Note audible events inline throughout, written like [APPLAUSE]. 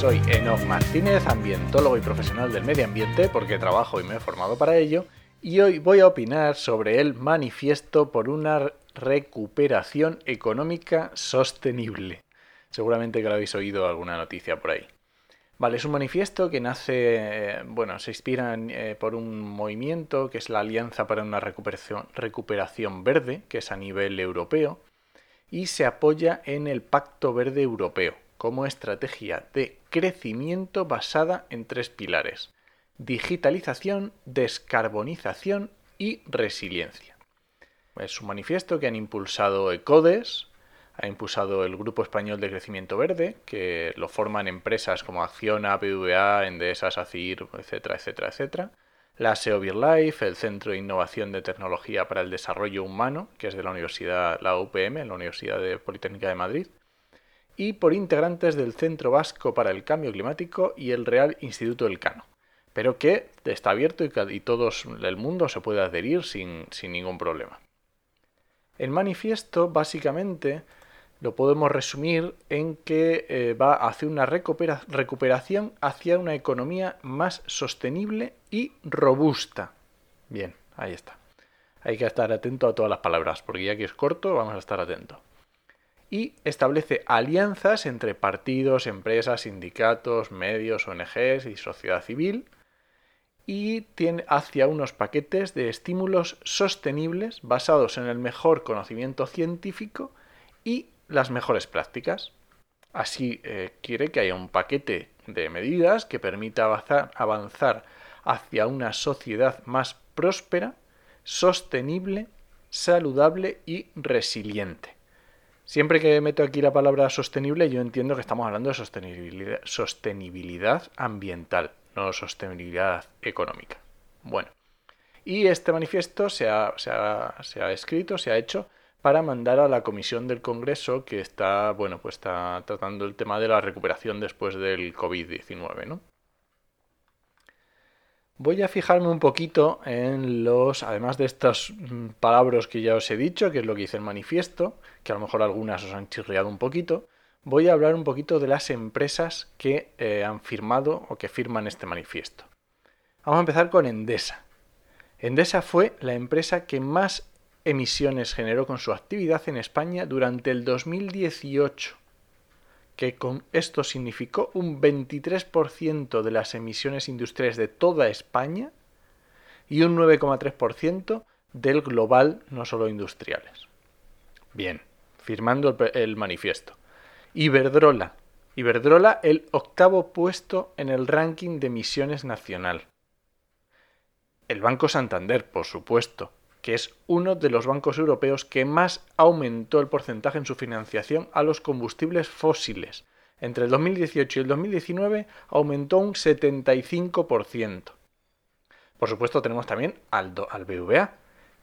Soy Enoch Martínez, ambientólogo y profesional del medio ambiente, porque trabajo y me he formado para ello, y hoy voy a opinar sobre el manifiesto por una recuperación económica sostenible. Seguramente que lo habéis oído alguna noticia por ahí. Vale, es un manifiesto que nace, eh, bueno, se inspira eh, por un movimiento que es la Alianza para una recuperación, recuperación Verde, que es a nivel europeo, y se apoya en el Pacto Verde Europeo, como estrategia de crecimiento basada en tres pilares. Digitalización, descarbonización y resiliencia. Es un manifiesto que han impulsado ECODES, ha impulsado el Grupo Español de Crecimiento Verde, que lo forman empresas como Acciona, BVA, Endesa, SACIR, etcétera, etcétera, etcétera. La SEO Life, el Centro de Innovación de Tecnología para el Desarrollo Humano, que es de la Universidad, la UPM, la Universidad Politécnica de Madrid y por integrantes del Centro Vasco para el Cambio Climático y el Real Instituto del Cano, pero que está abierto y, todo el mundo se puede adherir sin, ningún problema. El manifiesto básicamente lo podemos resumir en que eh, va hacia una recuperación hacia una economía más sostenible y robusta. Bien, ahí está. Hay que estar atento a todas las palabras, porque ya que es corto, vamos a estar atentos y establece alianzas entre partidos, empresas, sindicatos, medios, ONGs y sociedad civil y tiene hacia unos paquetes de estímulos sostenibles basados en el mejor conocimiento científico y las mejores prácticas. Así eh, quiere que haya un paquete de medidas que permita avanzar, avanzar hacia una sociedad más próspera, sostenible, saludable y resiliente. Siempre que meto aquí la palabra sostenible, yo entiendo que estamos hablando de sostenibilidad, ambiental, no sostenibilidad económica. Bueno, y este manifiesto se ha, escrito, se ha hecho para mandar a la comisión del Congreso que está, bueno, pues está tratando el tema de la recuperación después del COVID-19, ¿no? Voy a fijarme un poquito en los, además de estas mm, palabras que ya os he dicho, que es lo que dice el manifiesto, que a lo mejor algunas os han chirriado un poquito, voy a hablar un poquito de las empresas que eh, han firmado o que firman este manifiesto. Vamos a empezar con Endesa. Endesa fue la empresa que más emisiones generó con su actividad en España durante el 2018 que con esto significó un 23% de las emisiones industriales de toda España y un 9,3% del global, no solo industriales. Bien, firmando el, manifiesto. Iberdrola. Iberdrola el octavo puesto en el ranking de emisiones nacional. El Banco Santander, por supuesto, que es uno de los bancos europeos que más aumentó el porcentaje en su financiación a los combustibles fósiles. Entre el 2018 y el 2019 aumentó un 75%. Por supuesto tenemos también al, BVA,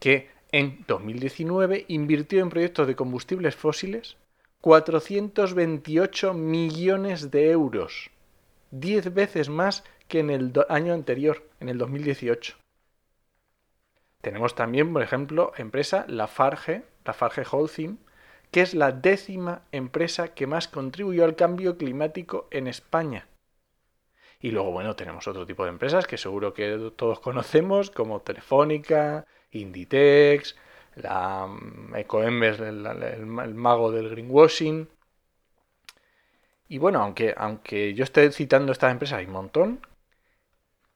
que en 2019 invirtió en proyectos de combustibles fósiles 428 millones de euros, 10 veces más que en el año anterior, en el 2018. Tenemos también, por ejemplo, empresa Lafarge, Lafarge Holcim, que es la décima empresa que más contribuyó al cambio climático en España. Y luego, bueno, tenemos otro tipo de empresas que seguro que todos conocemos, como Telefónica, Inditex, la mm, Ecoembes, el, mago del greenwashing. Y bueno, aunque, aunque yo esté citando estas empresas, hay un montón,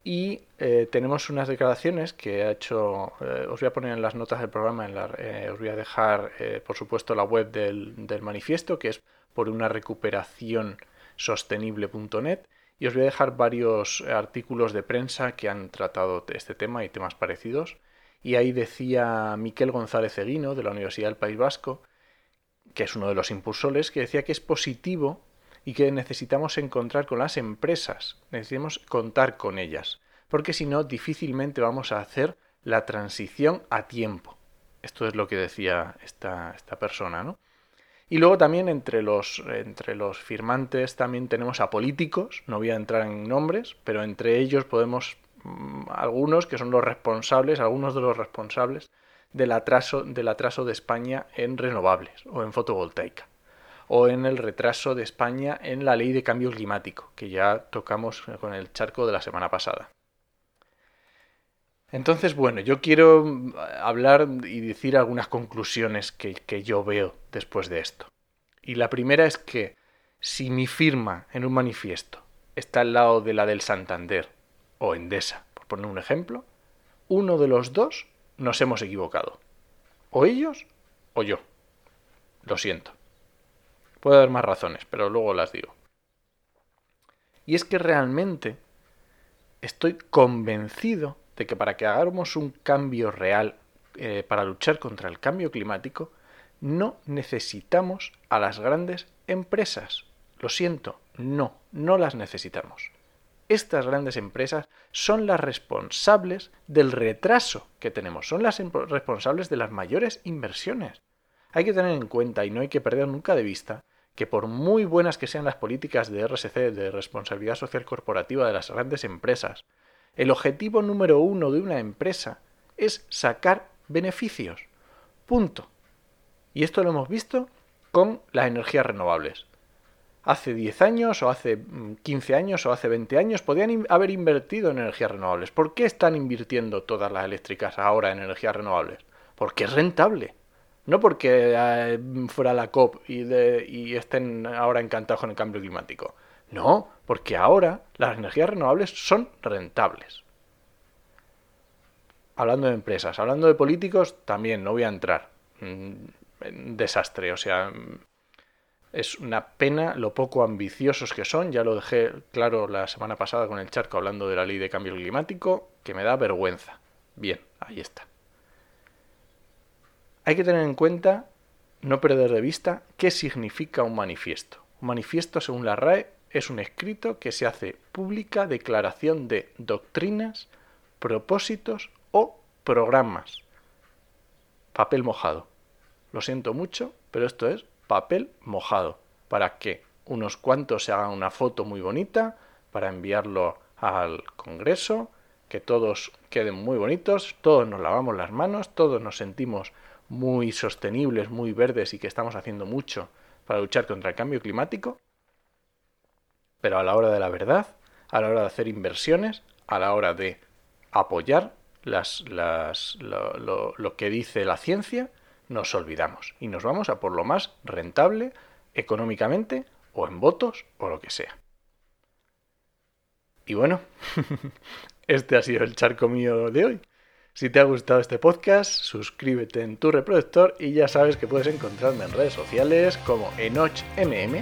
y eh, tenemos unas declaraciones que ha hecho, eh, os voy a poner en las notas del programa, en la, eh, os voy a dejar, por supuesto, la web del, del, manifiesto, que es por una recuperación sostenible.net, y os voy a dejar varios artículos de prensa que han tratado este tema y temas parecidos. Y ahí decía Miquel González Eguino, de la Universidad del País Vasco, que es uno de los impulsores, que decía que es positivo y que necesitamos encontrar con las empresas, necesitamos contar con ellas, porque si no difícilmente vamos a hacer la transición a tiempo. Esto es lo que decía esta, esta persona, ¿no? Y luego también entre los, entre los firmantes también tenemos a políticos, no voy a entrar en nombres, pero entre ellos podemos mm, algunos que son los responsables, algunos de los responsables del atraso, del atraso de España en renovables o en fotovoltaica o en el retraso de España en la ley de cambio climático, que ya tocamos con el charco de la semana pasada. Entonces, bueno, yo quiero mm, hablar y decir algunas conclusiones que, que, yo veo después de esto. Y la primera es que si mi firma en un manifiesto está al lado de la del Santander o Endesa, por poner un ejemplo, uno de los dos nos hemos equivocado. O ellos o yo. Lo siento. Puede haber más razones, pero luego las digo. Y es que realmente estoy convencido de que para que hagamos un cambio real eh, para luchar contra el cambio climático, no necesitamos a las grandes empresas. Lo siento, no, no las necesitamos. Estas grandes empresas son las responsables del retraso que tenemos, son las responsables de las mayores inversiones. Hay que tener en cuenta y no hay que perder nunca de vista que por muy buenas que sean las políticas de RSC, de responsabilidad social corporativa de las grandes empresas, el objetivo número uno de una empresa es sacar beneficios. Punto. Y esto lo hemos visto con las energías renovables. Hace 10 años o hace 15 mm, años o hace 20 años podían haber invertido en energías renovables. ¿Por qué están invirtiendo todas las eléctricas ahora en energías renovables? Porque es rentable. No porque eh, fuera la COP y, estén ahora encantados con el cambio climático. No, porque ahora las energías renovables son rentables. Hablando de empresas, hablando de políticos, también no voy a entrar. En desastre, o sea, es una pena lo poco ambiciosos que son. Ya lo dejé claro la semana pasada con el charco hablando de la ley de cambio climático, que me da vergüenza. Bien, ahí está. Hay que tener en cuenta, no perder de vista, qué significa un manifiesto. Un manifiesto, según la RAE, es un escrito que se hace pública declaración de doctrinas, propósitos o programas. Papel mojado. Lo siento mucho, pero esto es papel mojado. Para que unos cuantos se hagan una foto muy bonita, para enviarlo al Congreso, que todos queden muy bonitos, todos nos lavamos las manos, todos nos sentimos muy sostenibles, muy verdes y que estamos haciendo mucho para luchar contra el cambio climático, pero a la hora de la verdad, a la hora de hacer inversiones, a la hora de apoyar lo que dice la ciencia, nos olvidamos y nos vamos a por lo más rentable económicamente o en votos o lo que sea. Y bueno, [LAUGHS] este ha sido el charco mío de hoy. Si te ha gustado este podcast, suscríbete en tu reproductor y ya sabes que puedes encontrarme en redes sociales como enochmm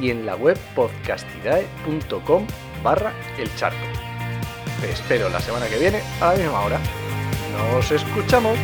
y en la web podcastidae.com barra el charco. Te espero la semana que viene a la misma hora. ¡Nos escuchamos!